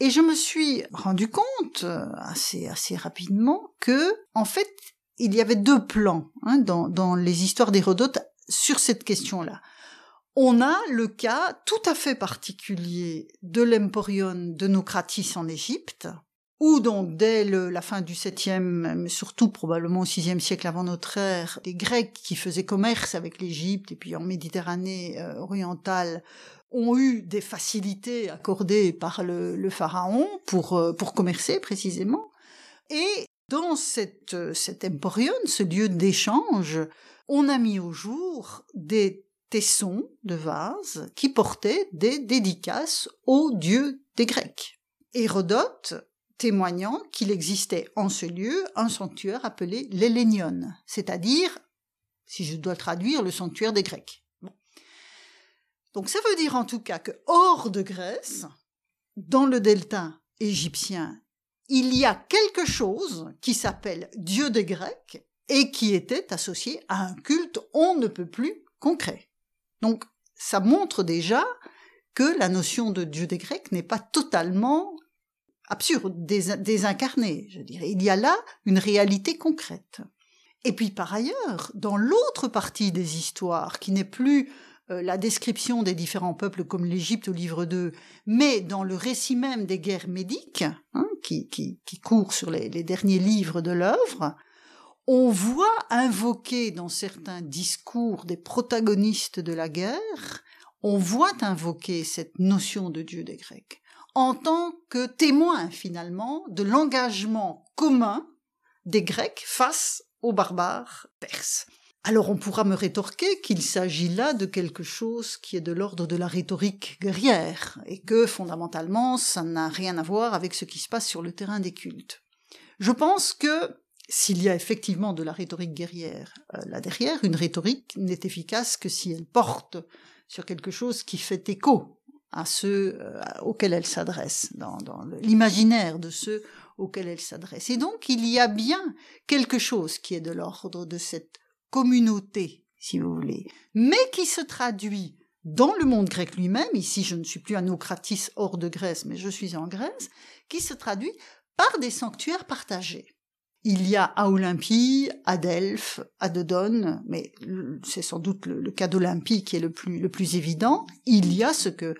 Et je me suis rendu compte euh, assez assez rapidement que en fait il y avait deux plans hein, dans, dans les histoires d'Hérodote sur cette question-là. On a le cas tout à fait particulier de l'Emporion de Nocratis en Égypte, où donc dès la fin du 7e, mais surtout probablement au 6e siècle avant notre ère, les Grecs qui faisaient commerce avec l'Égypte et puis en Méditerranée euh, orientale ont eu des facilités accordées par le, pharaon pour, euh, pour commercer précisément. Et dans cette, cet emporion, ce lieu d'échange, on a mis au jour des tessons de vases qui portaient des dédicaces aux dieux des Grecs. Hérodote témoignant qu'il existait en ce lieu un sanctuaire appelé l'Hélénion, c'est-à-dire, si je dois traduire, le sanctuaire des Grecs. Donc ça veut dire en tout cas que hors de Grèce, dans le delta égyptien, il y a quelque chose qui s'appelle Dieu des Grecs et qui était associé à un culte on ne peut plus concret. Donc ça montre déjà que la notion de Dieu des Grecs n'est pas totalement absurde, désincarnée, je dirais. Il y a là une réalité concrète. Et puis par ailleurs, dans l'autre partie des histoires, qui n'est plus euh, la description des différents peuples comme l'Égypte au livre 2, mais dans le récit même des guerres médiques, hein, qui, qui, qui court sur les, les derniers livres de l'œuvre, on voit invoquer dans certains discours des protagonistes de la guerre, on voit invoquer cette notion de Dieu des Grecs en tant que témoin finalement de l'engagement commun des Grecs face aux barbares perses. Alors on pourra me rétorquer qu'il s'agit là de quelque chose qui est de l'ordre de la rhétorique guerrière, et que fondamentalement ça n'a rien à voir avec ce qui se passe sur le terrain des cultes. Je pense que s'il y a effectivement de la rhétorique guerrière euh, là derrière, une rhétorique n'est efficace que si elle porte sur quelque chose qui fait écho à ceux euh, auxquels elle s'adresse, dans, l'imaginaire de ceux auxquels elle s'adresse. Et donc il y a bien quelque chose qui est de l'ordre de cette communauté, si vous voulez, mais qui se traduit dans le monde grec lui-même, ici je ne suis plus à Nocratis hors de Grèce, mais je suis en Grèce, qui se traduit par des sanctuaires partagés. Il y a à Olympie, à Delphes, à Dodone, mais c'est sans doute le, le cas d'Olympie qui est le plus, le plus évident. Il y a ce que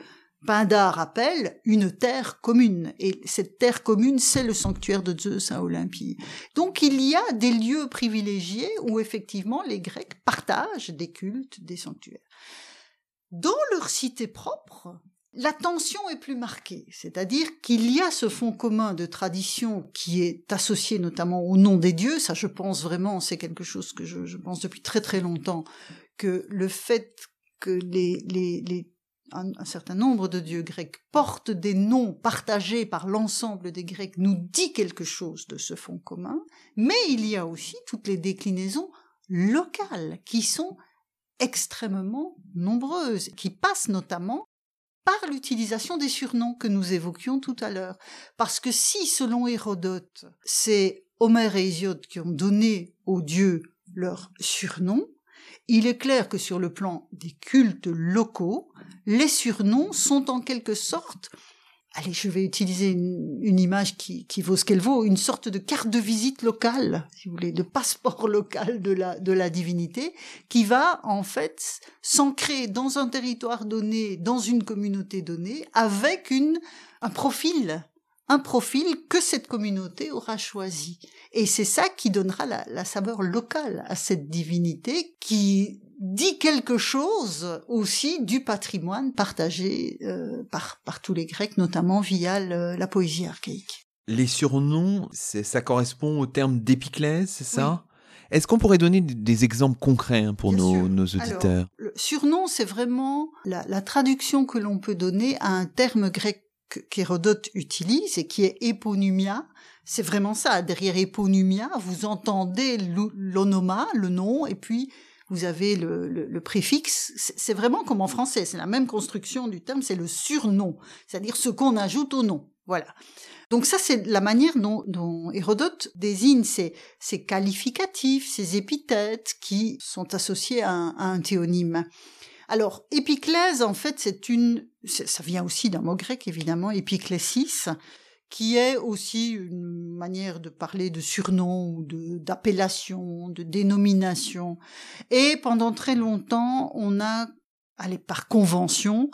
Pindar appelle une terre commune. Et cette terre commune, c'est le sanctuaire de Zeus à Olympie. Donc il y a des lieux privilégiés où effectivement les Grecs partagent des cultes, des sanctuaires. Dans leur cité propre, la tension est plus marquée, c'est-à-dire qu'il y a ce fond commun de tradition qui est associé notamment au nom des dieux, ça je pense vraiment, c'est quelque chose que je, pense depuis très très longtemps, que le fait que les, les, les un, certain nombre de dieux grecs portent des noms partagés par l'ensemble des Grecs nous dit quelque chose de ce fond commun, mais il y a aussi toutes les déclinaisons locales qui sont extrêmement nombreuses, qui passent notamment par l'utilisation des surnoms que nous évoquions tout à l'heure. Parce que si, selon Hérodote, c'est Homère et Hésiode qui ont donné aux dieux leurs surnoms, il est clair que sur le plan des cultes locaux, les surnoms sont en quelque sorte allez, je vais utiliser une, image qui, vaut ce qu'elle vaut, une sorte de carte de visite locale, si vous voulez, de passeport <laughs> local de la, de divinité, qui va en fait s'ancrer dans un territoire donné, dans une communauté donnée, avec un profil un profil que cette communauté aura choisi. Et c'est ça qui donnera la, saveur locale à cette divinité qui dit quelque chose aussi du patrimoine partagé euh, par, par tous les Grecs, notamment via la poésie archaïque. Les surnoms, ça correspond au terme d'épiclèse, c'est ça? Est-ce qu'on pourrait donner des exemples concrets hein, pour nos, nos, auditeurs? le Surnom, c'est vraiment la, la traduction que l'on peut donner à un terme grec qu'Hérodote utilise et qui est éponymia. C'est vraiment ça. Derrière éponymia, vous entendez l'onoma, le nom, et puis vous avez le, préfixe. C'est vraiment comme en français. C'est la même construction du terme. C'est le surnom, c'est-à-dire ce qu'on ajoute au nom. Voilà. Donc ça, c'est la manière dont, dont Hérodote désigne ces, ces, qualificatifs, ces épithètes qui sont associés à un, à un théonyme. Alors, épiclèse, en fait, c'est une, ça vient aussi d'un mot grec, évidemment, épiclésis, qui est aussi une manière de parler de surnom ou d'appellation, de, dénomination. Et pendant très longtemps, on a, allez, par convention,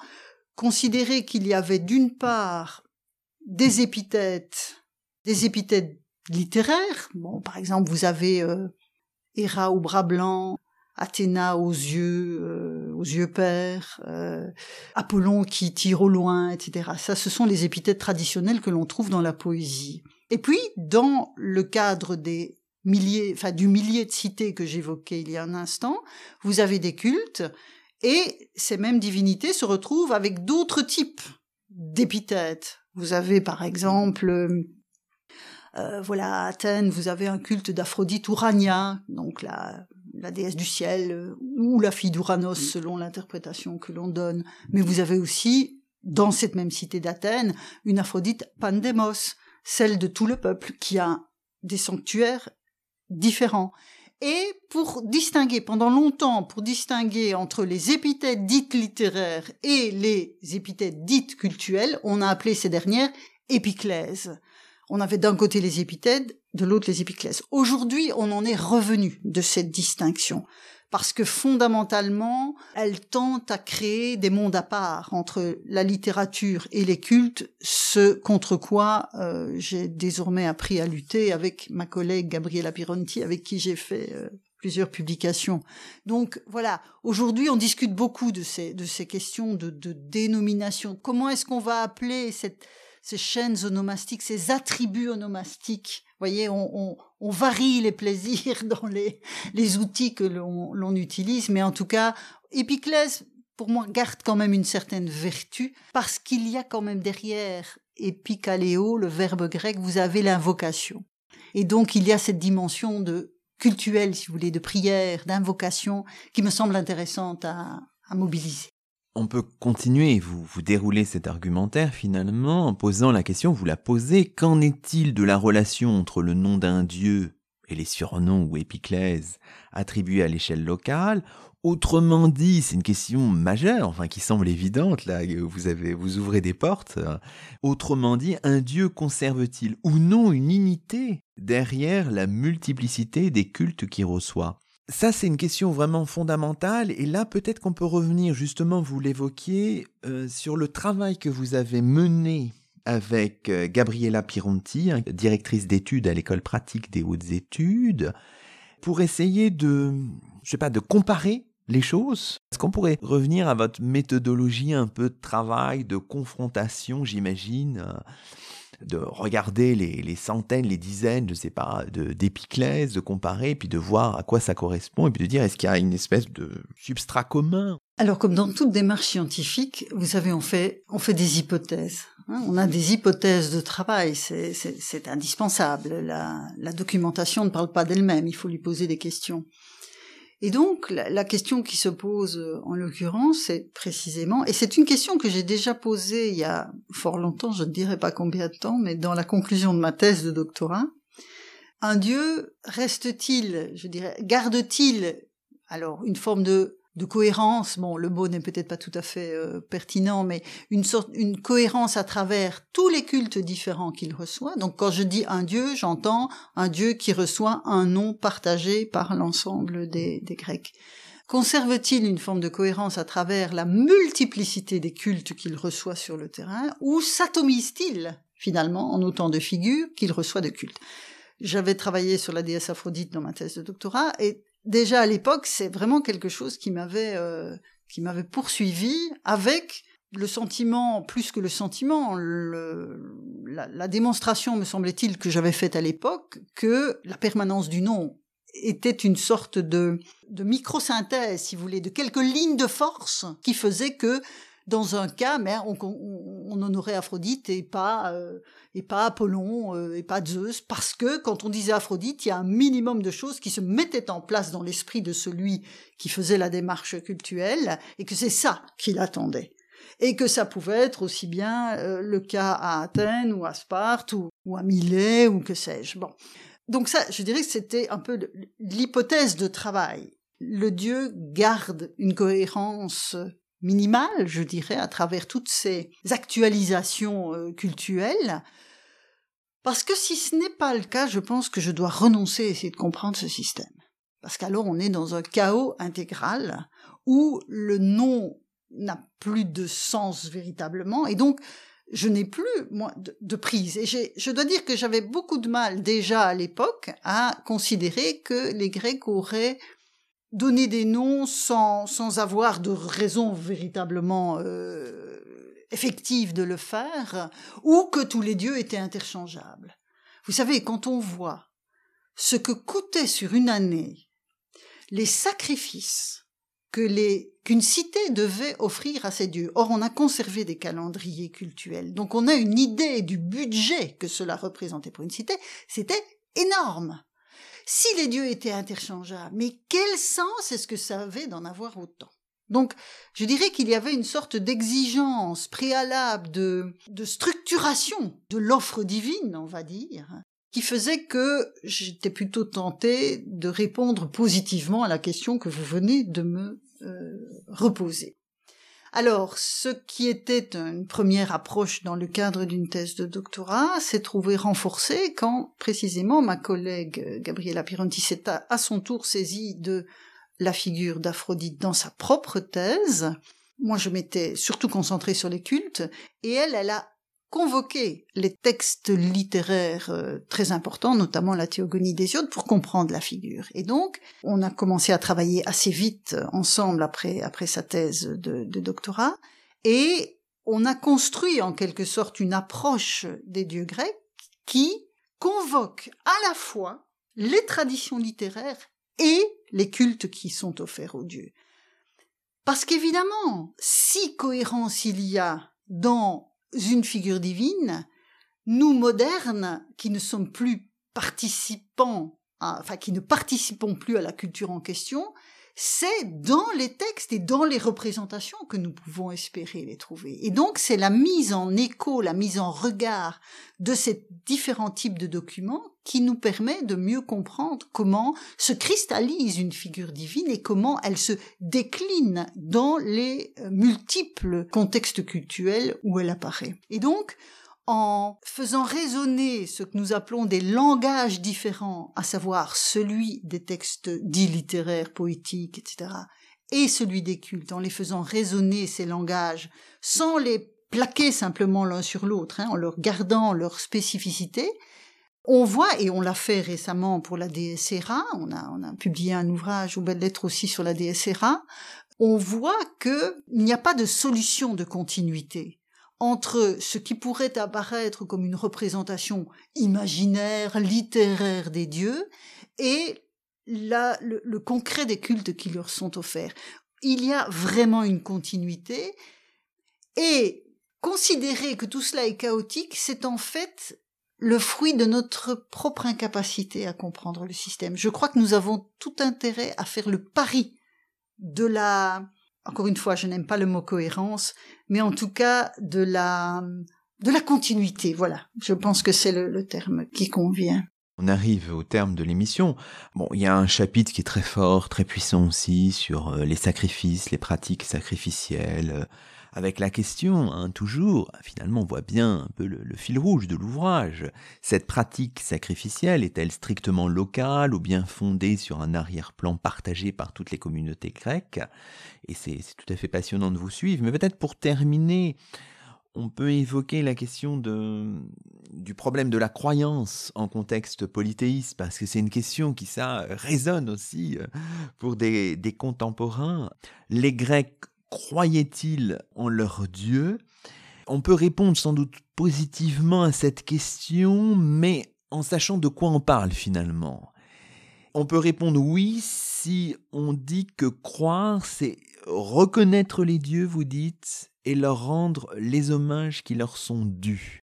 considéré qu'il y avait d'une part des épithètes, des épithètes littéraires. Bon, par exemple, vous avez euh, Héra au bras blanc, Athéna aux yeux, euh, aux yeux pères, euh, Apollon qui tire au loin, etc. Ça, ce sont les épithètes traditionnelles que l'on trouve dans la poésie. Et puis, dans le cadre des milliers, enfin du millier de cités que j'évoquais il y a un instant, vous avez des cultes et ces mêmes divinités se retrouvent avec d'autres types d'épithètes. Vous avez par exemple euh, voilà, à Athènes, vous avez un culte d'Aphrodite Urania, donc la, la déesse du ciel, euh, ou la fille d'Uranos, selon l'interprétation que l'on donne. Mais vous avez aussi, dans cette même cité d'Athènes, une Aphrodite Pandemos, celle de tout le peuple, qui a des sanctuaires différents. Et pour distinguer, pendant longtemps, pour distinguer entre les épithètes dites littéraires et les épithètes dites cultuelles, on a appelé ces dernières épiclèses on avait d'un côté les épithètes, de l'autre les épiclèses. Aujourd'hui, on en est revenu de cette distinction parce que fondamentalement, elle tente à créer des mondes à part entre la littérature et les cultes, ce contre quoi euh, j'ai désormais appris à lutter avec ma collègue Gabriela Pironti, avec qui j'ai fait euh, plusieurs publications. Donc voilà, aujourd'hui on discute beaucoup de ces, de ces questions de, de dénomination. Comment est-ce qu'on va appeler cette, ces chaînes onomastiques, ces attributs onomastiques. Vous voyez, on, varie les plaisirs <laughs> dans les, les outils que l'on utilise, mais en tout cas, Épiclès, pour moi, garde quand même une certaine vertu, parce qu'il y a quand même derrière épicaléo, le verbe grec, vous avez l'invocation. Et donc, il y a cette dimension de cultuelle, si vous voulez, de prière, d'invocation, qui me semble intéressante à mobiliser on peut continuer, vous, vous déroulez cet argumentaire finalement en posant la question, vous la posez, qu'en est-il de la relation entre le nom d'un dieu et les surnoms ou épiclèses attribués à l'échelle locale? Autrement dit, c'est une question majeure, enfin qui semble évidente là, vous avez vous ouvrez des portes. Autrement dit, un dieu conserve-t-il ou non une unité derrière la multiplicité des cultes qu'il reçoit? Ça, c'est une question vraiment fondamentale. Et là, peut-être qu'on peut revenir, justement, vous l'évoquiez, euh, sur le travail que vous avez mené avec euh, Gabriella Pironti, hein, directrice d'études à l'école pratique des hautes études, pour essayer de, je sais pas, de comparer les choses. Est-ce qu'on pourrait revenir à votre méthodologie un peu de travail, de confrontation, j'imagine euh, de regarder les, centaines, les dizaines, je sais pas, d'épiclèses, de, comparer, puis de voir à quoi ça correspond, et puis de dire est-ce qu'il y a une espèce de substrat commun? Alors, comme dans toute démarche scientifique, vous savez, on fait, on fait des hypothèses. Hein. on a des hypothèses de travail, c'est indispensable. la documentation ne parle pas d'elle-même, il faut lui poser des questions. Et donc, la, question qui se pose euh, en l'occurrence, c'est précisément, et c'est une question que j'ai déjà posée il y a fort longtemps, je ne dirais pas combien de temps, mais dans la conclusion de ma thèse de doctorat, un Dieu reste-t-il, je dirais, garde-t-il alors une forme de de cohérence. Bon, le mot n'est peut-être pas tout à fait euh, pertinent, mais une sorte, une cohérence à travers tous les cultes différents qu'il reçoit. Donc, quand je dis un Dieu, j'entends un Dieu qui reçoit un nom partagé par l'ensemble des, des Grecs. Conserve-t-il une forme de cohérence à travers la multiplicité des cultes qu'il reçoit sur le terrain, ou s'atomise-t-il finalement en autant de figures qu'il reçoit de cultes? J'avais travaillé sur la déesse Aphrodite dans ma thèse de doctorat, et déjà à l'époque, c'est vraiment quelque chose qui m'avait euh, qui m'avait poursuivi avec le sentiment, plus que le sentiment, le, la, la, démonstration, me semblait-il, que j'avais faite à l'époque, que la permanence du nom était une sorte de, de microsynthèse, si vous voulez, de quelques lignes de force qui faisaient que dans un cas, mais on, on, honorait Aphrodite et pas euh, et pas Apollon euh, et pas Zeus, parce que quand on disait Aphrodite, il y a un minimum de choses qui se mettaient en place dans l'esprit de celui qui faisait la démarche cultuelle, et que c'est ça qu'il attendait. Et que ça pouvait être aussi bien euh, le cas à Athènes ou à Sparte ou, ou à Milet ou que sais-je. Bon. Donc ça, je dirais que c'était un peu l'hypothèse de travail. Le dieu garde une cohérence minimale, je dirais, à travers toutes ces actualisations euh, culturelles. Parce que si ce n'est pas le cas, je pense que je dois renoncer à essayer de comprendre ce système. Parce qu'alors on est dans un chaos intégral où le nom n'a plus de sens véritablement et donc je n'ai plus moi de, prise et je dois dire que j'avais beaucoup de mal déjà à l'époque à considérer que les Grecs auraient donné des noms sans sans avoir de raison véritablement euh, effective de le faire ou que tous les dieux étaient interchangeables. Vous savez quand on voit ce que coûtait sur une année les sacrifices que les qu'une cité devait offrir à ses dieux. Or, on a conservé des calendriers cultuels, donc on a une idée du budget que cela représentait pour une cité. C'était énorme. Si les dieux étaient interchangeables, mais quel sens est-ce que ça avait d'en avoir autant? Donc, je dirais qu'il y avait une sorte d'exigence préalable de, structuration de l'offre divine, on va dire, qui faisait que j'étais plutôt tentée de répondre positivement à la question que vous venez de me euh, reposer. Alors, ce qui était une première approche dans le cadre d'une thèse de doctorat s'est trouvé renforcé quand, précisément, ma collègue Gabriela Pironti s'est à, son tour saisie de la figure d'Aphrodite dans sa propre thèse. Moi, je m'étais surtout concentrée sur les cultes, et elle, elle a convoquer les textes littéraires euh, très importants, notamment la Théogonie d'Hésiode, pour comprendre la figure. Et donc, on a commencé à travailler assez vite euh, ensemble après, après sa thèse de, de doctorat, et on a construit en quelque sorte une approche des dieux grecs qui convoque à la fois les traditions littéraires et les cultes qui sont offerts aux dieux. Parce qu'évidemment, si cohérence il y a dans une figure divine, nous modernes, qui ne sommes plus participants, enfin qui ne participons plus à la culture en question, c'est dans les textes et dans les représentations que nous pouvons espérer les trouver. Et donc c'est la mise en écho, la mise en regard de ces différents types de documents qui nous permet de mieux comprendre comment se cristallise une figure divine et comment elle se décline dans les euh, multiples contextes culturels où elle apparaît. Et donc, en faisant résonner ce que nous appelons des langages différents, à savoir celui des textes dits littéraires, poétiques, etc., et celui des cultes, en les faisant résonner ces langages, sans les plaquer simplement l'un sur l'autre, hein, en leur gardant leur spécificité, on voit, et on l'a fait récemment pour la DSRA, on a, on a publié un ouvrage ou belles lettres aussi sur la DSRA, on voit qu'il n'y a pas de solution de continuité entre ce qui pourrait apparaître comme une représentation imaginaire, littéraire des dieux, et la, le, concret des cultes qui leur sont offerts. Il y a vraiment une continuité, et considérer que tout cela est chaotique, c'est en fait le fruit de notre propre incapacité à comprendre le système. Je crois que nous avons tout intérêt à faire le pari de la encore une fois, je n'aime pas le mot cohérence, mais en tout cas de la de la continuité. Voilà, je pense que c'est le, terme qui convient. On arrive au terme de l'émission. Bon, il y a un chapitre qui est très fort, très puissant aussi sur euh, les sacrifices, les pratiques sacrificielles, euh, avec la question, hein, toujours, finalement on voit bien un peu le, fil rouge de l'ouvrage. Cette pratique sacrificielle est-elle strictement locale ou bien fondée sur un arrière-plan partagé par toutes les communautés grecques? Et c'est tout à fait passionnant de vous suivre. Mais peut-être pour terminer, on peut évoquer la question du problème de la croyance en contexte polythéiste, parce que c'est une question qui, ça, résonne aussi euh, pour des contemporains. Les Grecs croyaient-ils en leur Dieu? On peut répondre sans doute positivement à cette question, mais en sachant de quoi on parle finalement. On peut répondre oui si on dit que croire, c'est reconnaître les dieux, vous dites, et leur rendre les hommages qui leur sont dus.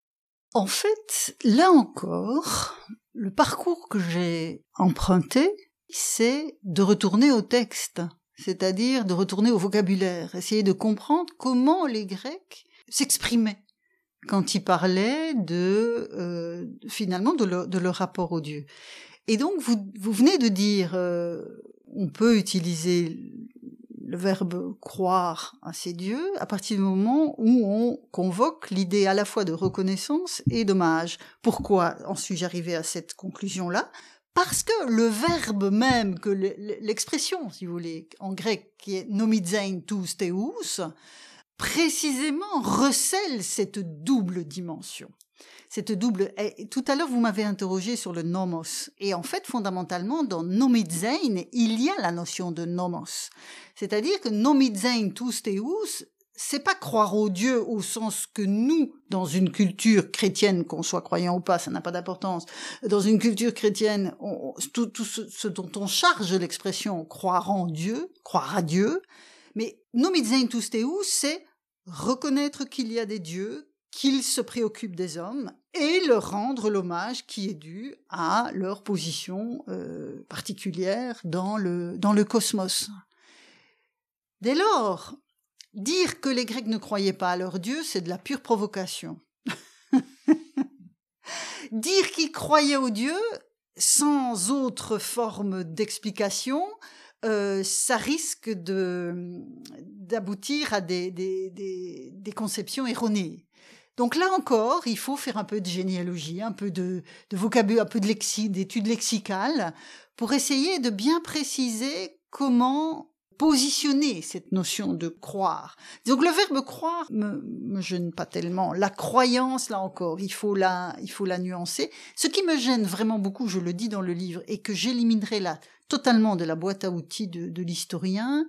En fait, là encore, le parcours que j'ai emprunté, c'est de retourner au texte c'est-à-dire de retourner au vocabulaire, essayer de comprendre comment les Grecs s'exprimaient quand ils parlaient de euh, finalement de leur, rapport au Dieu. Et donc vous, vous venez de dire, euh, on peut utiliser le verbe croire à ces dieux à partir du moment où on convoque l'idée à la fois de reconnaissance et d'hommage. Pourquoi en suis-je arrivé à cette conclusion-là? Parce que le verbe même, que l'expression, si vous voulez, en grec, qui est nomidzein tous teus, précisément recèle cette double dimension cette double. tout à l'heure, vous m'avez interrogé sur le nomos. Et en fait, fondamentalement, dans nomidzein, il y a la notion de nomos. C'est-à-dire que nomidzein tous teus, c'est pas croire au Dieu au sens que nous, dans une culture chrétienne, qu'on soit croyant ou pas, ça n'a pas d'importance, dans une culture chrétienne, tout, ce, dont on charge l'expression croire en Dieu, croire à Dieu, mais nomidzein tous teus, c'est reconnaître qu'il y a des dieux, qu'ils se préoccupent des hommes et leur rendre l'hommage qui est dû à leur position euh, particulière dans le, dans le cosmos. Dès lors, dire que les Grecs ne croyaient pas à leur Dieu, c'est de la pure provocation. <laughs> dire qu'ils croyaient au Dieu sans autre forme d'explication, euh, ça risque d'aboutir à des, conceptions erronées. Donc là encore, il faut faire un peu de généalogie, un peu de, vocabulaire, un peu de d'études lexicales, pour essayer de bien préciser comment positionner cette notion de croire. Donc le verbe croire me, me gêne pas tellement. La croyance, là encore, il faut la, il faut la nuancer. Ce qui me gêne vraiment beaucoup, je le dis dans le livre, et que j'éliminerai là totalement de la boîte à outils de, l'historien,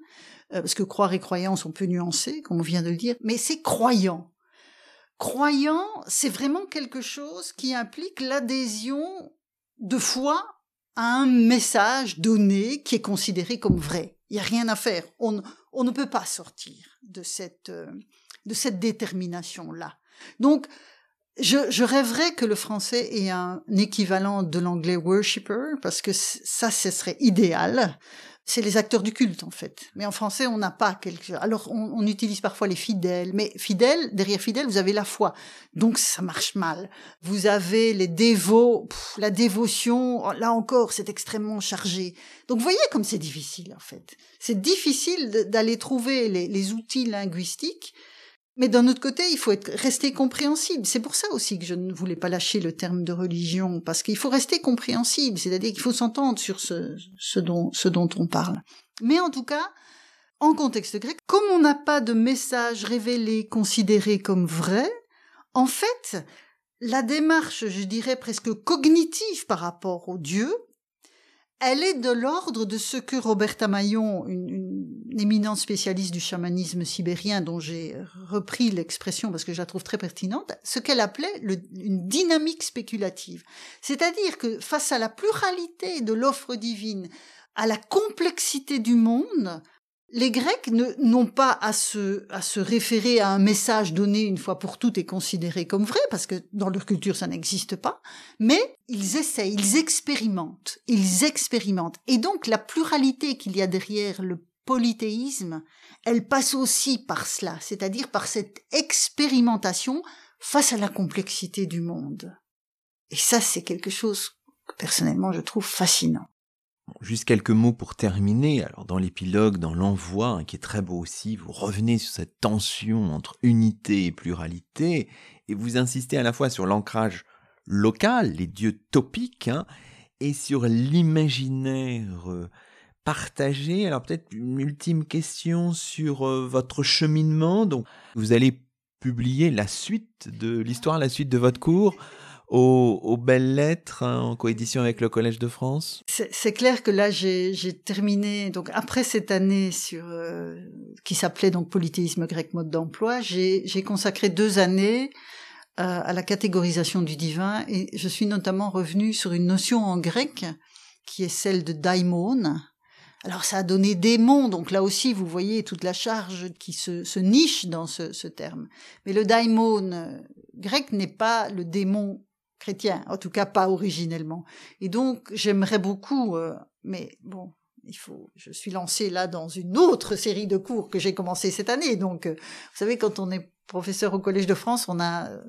euh, parce que croire et croyance, on peut nuancer, comme on vient de le dire, mais c'est croyant. Croyant, c'est vraiment quelque chose qui implique l'adhésion de foi à un message donné qui est considéré comme vrai. Il n'y a rien à faire. On, ne peut pas sortir de cette, euh, de cette détermination-là. Donc, je, je, rêverais que le français ait un équivalent de l'anglais worshipper, parce que ça, ce serait idéal c'est les acteurs du culte en fait. Mais en français, on n'a pas quelque. Alors, on, utilise parfois les fidèles, mais fidèles, derrière fidèles, vous avez la foi, donc ça marche mal. Vous avez les dévots, la dévotion. Là encore, c'est extrêmement chargé. Donc, voyez comme c'est difficile en fait. C'est difficile d'aller trouver les outils linguistiques mais d'un autre côté, il faut être, rester compréhensible. C'est pour ça aussi que je ne voulais pas lâcher le terme de religion, parce qu'il faut rester compréhensible, c'est-à-dire qu'il faut s'entendre sur ce, ce, dont, ce dont on parle. Mais en tout cas, en contexte grec, comme on n'a pas de message révélé considéré comme vrai, en fait, la démarche, je dirais presque cognitive par rapport au Dieu, elle est de l'ordre de ce que Roberta Maillon, une, éminente spécialiste du chamanisme sibérien dont j'ai repris l'expression parce que je la trouve très pertinente, ce qu'elle appelait une dynamique spéculative. C'est-à-dire que face à la pluralité de l'offre divine, à la complexité du monde, les Grecs n'ont pas à se, référer à un message donné une fois pour toutes et considéré comme vrai, parce que dans leur culture ça n'existe pas, mais ils essayent, ils expérimentent, ils expérimentent. Et donc la pluralité qu'il y a derrière le polythéisme, elle passe aussi par cela, c'est-à-dire par cette expérimentation face à la complexité du monde. Et ça, c'est quelque chose que personnellement je trouve fascinant. Juste quelques mots pour terminer. Alors dans l'épilogue, dans l'envoi, hein, qui est très beau aussi, vous revenez sur cette tension entre unité et pluralité, et vous insistez à la fois sur l'ancrage local, les dieux topiques, hein, et sur l'imaginaire euh, partagé. Alors peut-être une ultime question sur euh, votre cheminement. Donc vous allez publier la suite de l'histoire, la suite de votre cours aux, belles lettres hein, en coédition avec le Collège de France? C'est clair que là j'ai terminé donc après cette année sur euh, qui s'appelait donc polythéisme grec mode d'emploi, j'ai consacré deux années euh, à la catégorisation du divin et je suis notamment revenue sur une notion en grec qui est celle de daimon. Alors ça a donné démon, donc là aussi vous voyez toute la charge qui se, se niche dans ce, ce, terme. Mais le daimon euh, grec n'est pas le démon chrétien, en tout cas pas originellement. Et donc j'aimerais beaucoup, euh, mais bon, il faut, je suis lancée là dans une autre série de cours que j'ai commencé cette année. Donc, euh, vous savez, quand on est professeur au Collège de France, on a euh,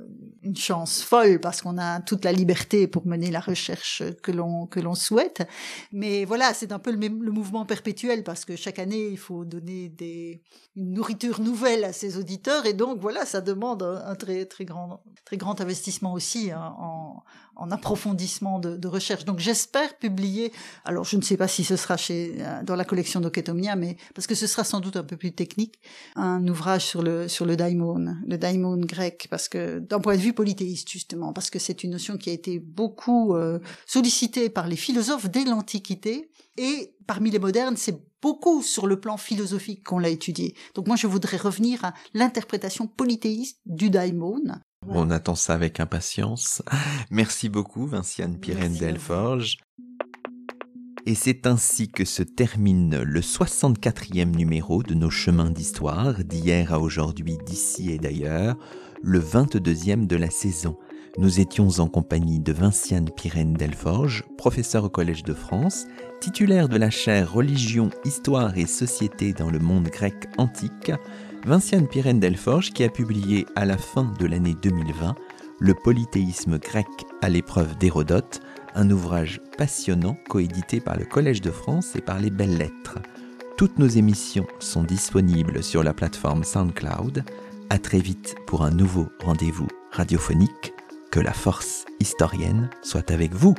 une chance folle parce qu'on a toute la liberté pour mener la recherche que l'on que l'on souhaite. Mais voilà, c'est un peu le, même, mouvement perpétuel parce que chaque année il faut donner des une nourriture nouvelle à ses auditeurs et donc voilà, ça demande un, très très grand très grand investissement aussi hein, en, en approfondissement de, de recherche. Donc j'espère publier. Alors je ne sais pas si ce sera chez euh, dans la collection d'Oketomia, mais parce que ce sera sans doute un peu plus technique, un ouvrage sur le sur le daimon, le daimon grec, parce que d'un point de vue polythéiste justement, parce que c'est une notion qui a été beaucoup euh, sollicitée par les philosophes dès l'Antiquité et parmi les modernes, c'est beaucoup sur le plan philosophique qu'on l'a étudié. Donc moi, je voudrais revenir à l'interprétation polythéiste du daimon. On attend ça avec impatience. Merci beaucoup, Vinciane Pirène Delforge. Et c'est ainsi que se termine le 64e numéro de nos chemins d'histoire, d'hier à aujourd'hui, d'ici et d'ailleurs, le 22e de la saison. Nous étions en compagnie de Vinciane Pirène Delforge, professeur au Collège de France, titulaire de la chaire Religion, Histoire et Société dans le monde grec antique, Vinciane Pirène Delforge qui a publié à la fin de l'année 2020 Le polythéisme grec à l'épreuve d'Hérodote, un ouvrage passionnant coédité par le Collège de France et par les Belles Lettres. Toutes nos émissions sont disponibles sur la plateforme SoundCloud. À très vite pour un nouveau rendez-vous radiophonique. Que la force historienne soit avec vous.